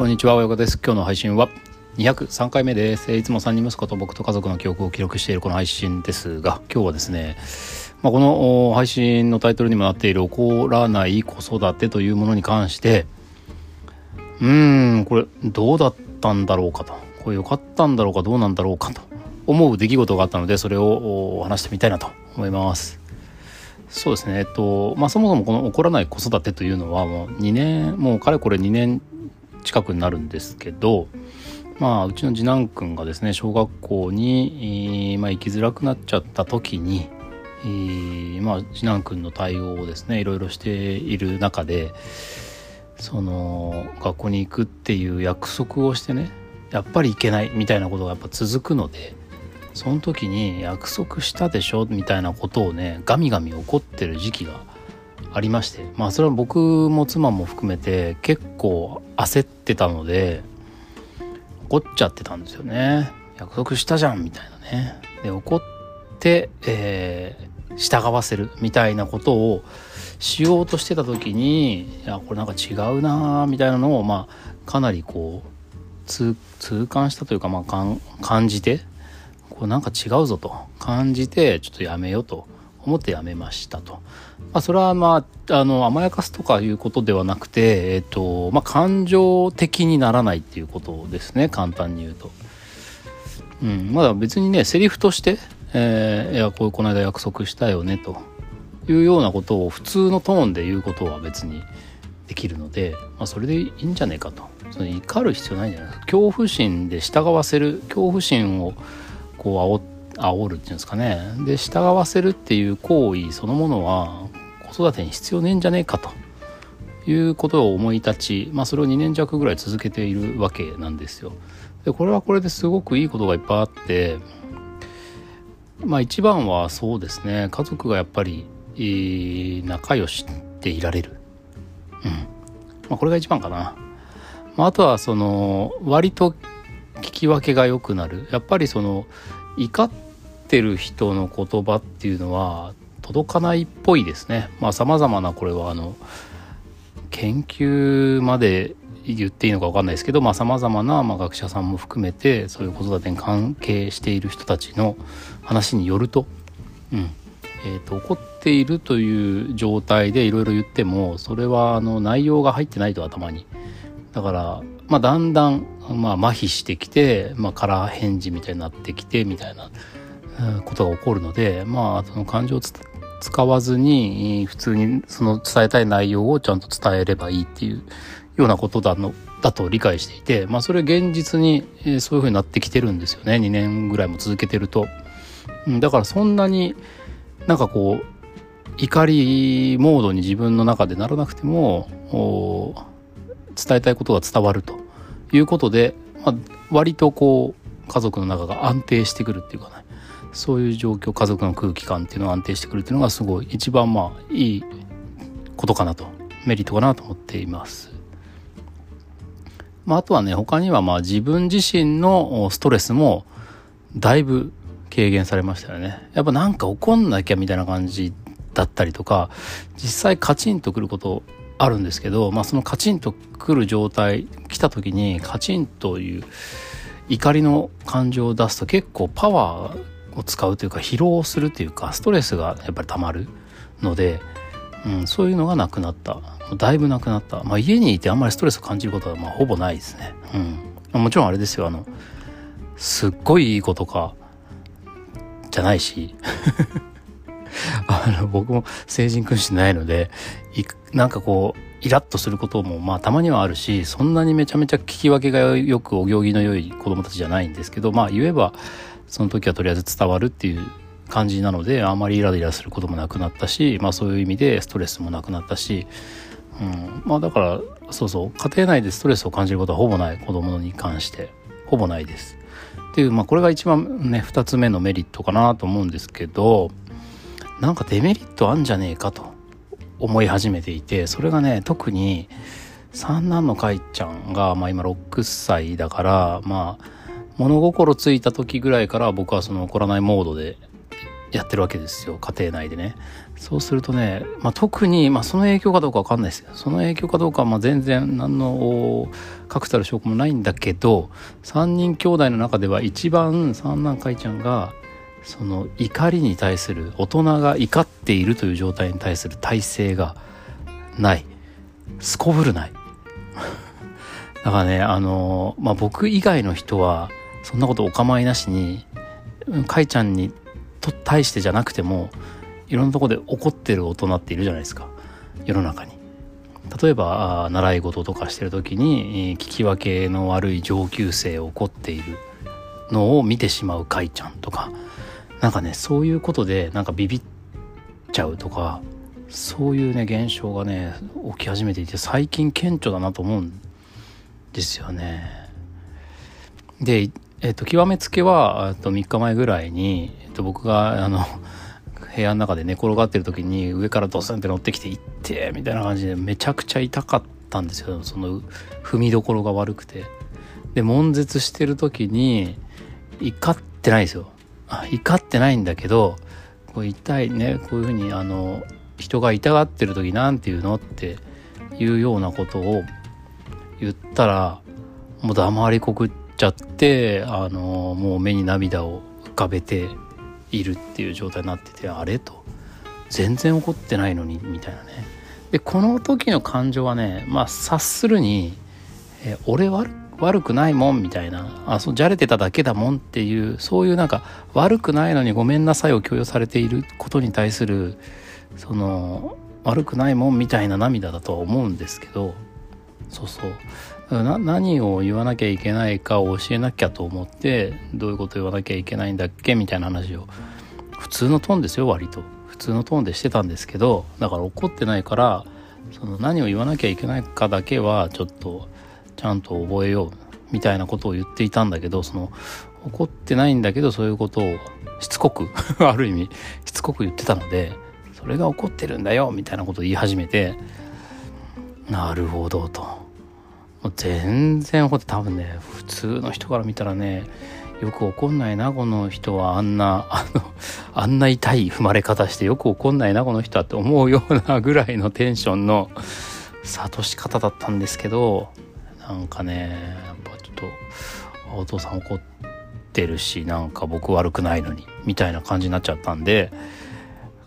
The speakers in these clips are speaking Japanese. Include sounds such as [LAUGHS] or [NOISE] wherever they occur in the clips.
こんにちは、親子です。今日の配信は203回目です。いつも3人息子と僕と家族の記憶を記録しているこの配信ですが、今日はですね、まあ、この配信のタイトルにもなっている怒らない子育てというものに関して、うーん、これどうだったんだろうかと、これ良かったんだろうかどうなんだろうかと思う出来事があったので、それを話してみたいなと思います。そうですね、えっとまあ、そもそもこの起こらない子育てというのはもう2年もうかれこれ2年近くになるんですけど、まあ、うちの次男くんがですね小学校に、まあ、行きづらくなっちゃった時に、えー、まあ、次男くんの対応をですねいろいろしている中でその学校に行くっていう約束をしてねやっぱり行けないみたいなことがやっぱ続くのでその時に約束したでしょみたいなことをねガミガミ怒ってる時期がありましてまあそれは僕も妻も含めて結構焦ってたので怒っちゃってたんですよね。約束したじゃんみたいなね。で怒って、えー、従わせるみたいなことをしようとしてた時にいやこれなんか違うなみたいなのをまあかなりこう痛感したというか、まあ、感じてこれなんか違うぞと。感じてちょっとやめようと。思ってやめましたと。まあ、それはまあ、あの、甘やかすとかいうことではなくて、えっと、まあ、感情的にならないっていうことですね、簡単に言うと。うん、まだ別にね、セリフとして、えー、いや、こういうこの間約束したよね、というようなことを普通のトーンで言うことは別にできるので、まあ、それでいいんじゃねえかと。その怒る必要ないんじゃないですか。恐怖心で従わせる、恐怖心をこう煽煽るっていうんですかねで従わせるっていう行為そのものは子育てに必要ねえんじゃねえかということを思い立ち、まあ、それを2年弱ぐらい続けているわけなんですよ。でこれはこれですごくいいことがいっぱいあってまあ一番はそうですね家族がやっぱり、えー、仲良しでいられる。うんまあ、これが一番かな。まあ、あとはその割と聞き分けが良くなるやっぱりその怒っててる人の言葉っていうのは届かないっぽいですね。まあさまざまなこれはあの研究まで言っていいのか分かんないですけどさまざ、まな、まあ、学者さんも含めてそういう子育てに関係している人たちの話によると,、うん。えーと、怒っているという状態でいろいろ言ってもそれはあの内容が入ってないと頭に。だからまあ、だんだん、まあ、麻痺してきて、まあ、空返事みたいになってきてみたいな。ことが起こるので、まあ、その感情を使わずに普通にその伝えたい内容をちゃんと伝えればいいっていうようなことだのだと理解していて、まあ、それ現実にそういうふうになってきてるんですよね。2年ぐらいも続けてると。だからそんなになんかこう怒りモードに自分の中でならなくても伝えたいことが伝わると。いうことで、まあ、割とこう家族の中が安定してくるっていうかね。そういう状況家族の空気感っていうのが安定してくるっていうのがすごい一番まあいいことかなとメリットかなと思っています。まあ、あとはね他にはまあ自分自身のストレスもだいぶ軽減されましたよね。やっぱなんか怒んなきゃみたいな感じだったりとか実際カチンとくることあるんですけど、まあ、そのカチンとくる状態来た時にカチンという怒りの感情を出すと結構パワーを使うというか疲労するっていうかストレスがやっぱりたまるので、うん、そういうのがなくなった。だいぶなくなった、まあ、家にいてあんまりストレスを感じることはまあほぼないですね、うん、もちろんあれですよ。あのすっごいいい子とかじゃないし。[LAUGHS] あの僕も成人君子ないのでなんかこうイラッとすることもまあたまにはあるしそんなにめちゃめちゃ聞き分けがよくお行儀の良い子供たちじゃないんですけどまあ言えばその時はとりあえず伝わるっていう感じなのであまりイライラすることもなくなったし、まあ、そういう意味でストレスもなくなったし、うん、まあだからそうそう家庭内でストレスを感じることはほぼない子供に関してほぼないです。っていう、まあ、これが一番ね2つ目のメリットかなと思うんですけどなんかデメリットあんじゃねえかと思い始めていてそれがね特に三男のかいちゃんが、まあ、今6歳だからまあ物心ついた時ぐらいから僕はその怒らないモードでやってるわけですよ。家庭内でね。そうするとね、まあ、特に、まあ、その影響かどうかわかんないですよ。その影響かどうかはまあ全然何の確たる証拠もないんだけど3人兄弟の中では一番三男海ちゃんがその怒りに対する大人が怒っているという状態に対する体制がない。すこぶるない。[LAUGHS] だからねあのまあ僕以外の人はそんなことお構いなしにかいちゃんにと対してじゃなくてもいろんなとこで怒ってる大人っているじゃないですか世の中に。例えば習い事とかしてる時に聞き分けの悪い上級生を怒っているのを見てしまうかいちゃんとかなんかねそういうことでなんかビビっちゃうとかそういうね現象がね起き始めていて最近顕著だなと思うんですよね。で、えっと、極めつけはと3日前ぐらいに、えっと、僕があの部屋の中で寝転がってる時に上からドスンって乗ってきて「行って」みたいな感じでめちゃくちゃ痛かったんですよその踏みどころが悪くて。で悶絶してる時に怒ってないですよ。怒ってないんだけどこう痛いねこういうふうにあの人が痛がってる時なんて言うのっていうようなことを言ったらもう黙りこくっちゃってあのもう目に涙を浮かべているっていう状態になっててあれ？と。全然怒ってないのにみたいなね。でこの時の感情はねまあ察するに「え俺悪悪くないもん」みたいな。あそうじゃれてただけだもんっていうそういうなんか悪くないのにごめんなさいを強要されていることに対するその悪くないもんみたいな涙だとは思うんですけどそうそう。な何を言わなきゃいけないかを教えなきゃと思ってどういうこと言わなきゃいけないんだっけみたいな話を普通のトーンですよ割と。普通のトーンでしてたんですけどだから怒ってないからその何を言わなきゃいけないかだけはちょっとちゃんと覚えようみたいなことを言っていたんだけどその怒ってないんだけどそういうことをしつこく [LAUGHS] ある意味しつこく言ってたのでそれが怒ってるんだよみたいなことを言い始めてなるほどと。もう全然怒って多分ね普通の人から見たらねよく怒んないなこの人はあんなあのあんな痛い踏まれ方してよく怒んないなこの人はって思うようなぐらいのテンションの諭し方だったんですけどなんかねやっぱちょっとお父さん怒ってるしなんか僕悪くないのにみたいな感じになっちゃったんで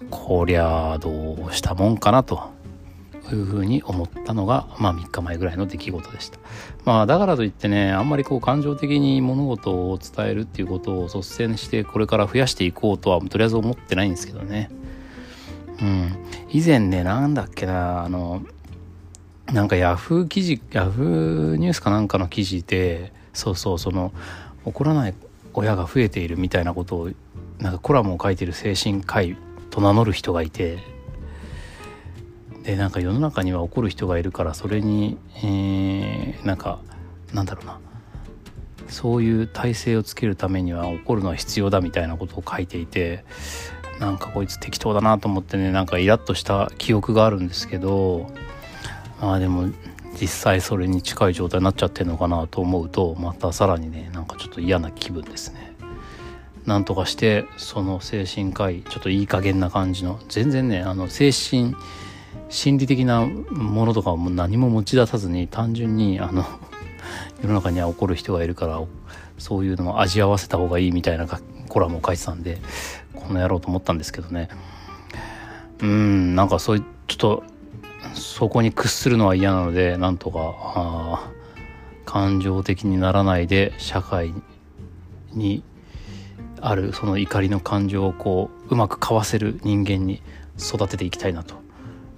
こりゃどうしたもんかなというふうに思ったのが、まあ3日前ぐらいの出来事でした。まあだからといってね、あんまりこう感情的に物事を伝えるっていうことを率先してこれから増やしていこうとはとりあえず思ってないんですけどね。うん。以前ね、なんだっけな、あの、なんかヤフー記事、ヤフーニュースかなんかの記事で、そうそう、その、怒らない親が増えているみたいなことを、なんかコラムを書いてる精神科医と名乗る人がいて、でなんか世の中には怒る人がいるからそれに、えー、なんかなんだろうなそういう体制をつけるためには怒るのは必要だみたいなことを書いていてなんかこいつ適当だなと思ってねなんかイラッとした記憶があるんですけどまあでも実際それに近い状態になっちゃってるのかなと思うとまたさらにねなんかちょっと嫌な気分ですね。なんとかしてその精神科医ちょっといい加減な感じの全然ねあの精神心理的なものとかも何も持ち出さずに単純にあの [LAUGHS] 世の中には怒る人がいるからそういうのを味合わせた方がいいみたいなコラムを書いてたんでこの野郎と思ったんですけどね。うんなんかそういうちょっとそこに屈するのは嫌なのでなんとか感情的にならないで社会にあるその怒りの感情をこううまくかわせる人間に育てていきたいなと。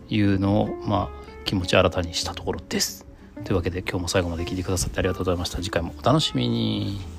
いうのを、まあ、気持ち新たにしたところです。というわけで今日も最後まで聞いてくださってありがとうございました。次回もお楽しみに。